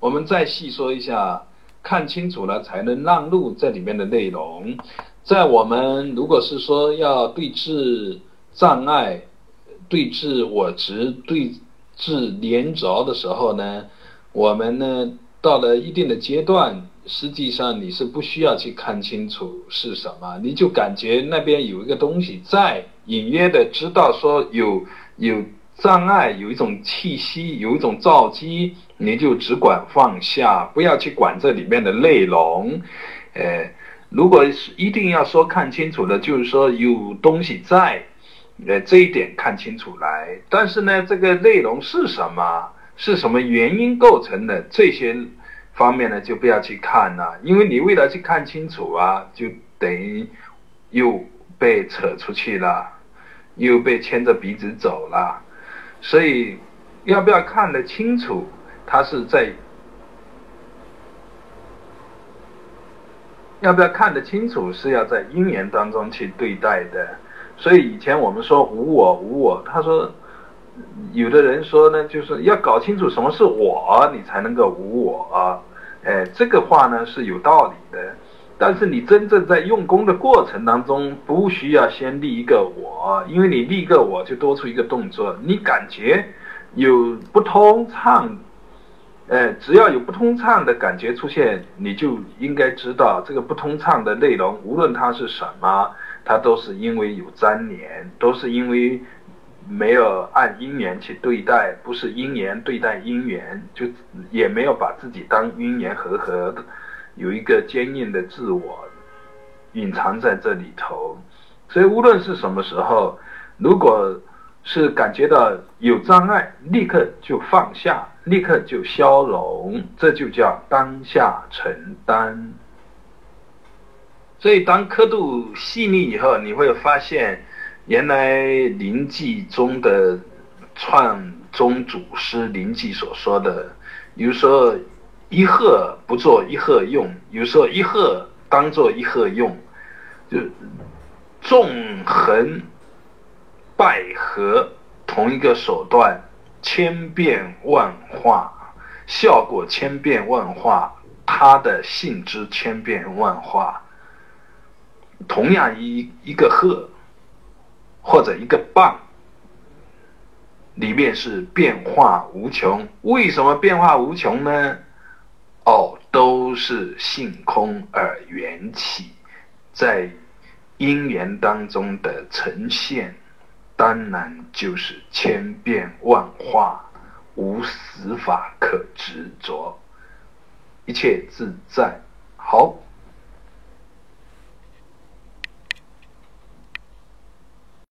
我们再细说一下，看清楚了才能让路这里面的内容。在我们如果是说要对峙障碍、对峙我执、对峙连着的时候呢，我们呢到了一定的阶段，实际上你是不需要去看清楚是什么，你就感觉那边有一个东西在，隐约的知道说有有障碍，有一种气息，有一种躁机，你就只管放下，不要去管这里面的内容。呃，如果是一定要说看清楚的，就是说有东西在。呃，这一点看清楚来，但是呢，这个内容是什么，是什么原因构成的，这些方面呢，就不要去看了，因为你为了去看清楚啊，就等于又被扯出去了，又被牵着鼻子走了，所以要不要看得清楚，它是在要不要看得清楚，是要在因缘当中去对待的。所以以前我们说无我无我，他说，有的人说呢，就是要搞清楚什么是我，你才能够无我。哎，这个话呢是有道理的，但是你真正在用功的过程当中，不需要先立一个我，因为你立个我就多出一个动作，你感觉有不通畅，呃，只要有不通畅的感觉出现，你就应该知道这个不通畅的内容，无论它是什么。它都是因为有粘连，都是因为没有按因缘去对待，不是因缘对待因缘，就也没有把自己当因缘和合的，有一个坚硬的自我隐藏在这里头。所以无论是什么时候，如果是感觉到有障碍，立刻就放下，立刻就消融，这就叫当下承担。所以，当刻度细腻以后，你会发现，原来灵济中的创宗祖师灵济所说的，比如说一鹤不做一鹤用，有时候一鹤当做一鹤用，就纵横捭阖，同一个手段，千变万化，效果千变万化，它的性质千变万化。同样一一个鹤，或者一个棒，里面是变化无穷。为什么变化无穷呢？哦，都是性空而缘起，在因缘当中的呈现，当然就是千变万化，无死法可执着，一切自在。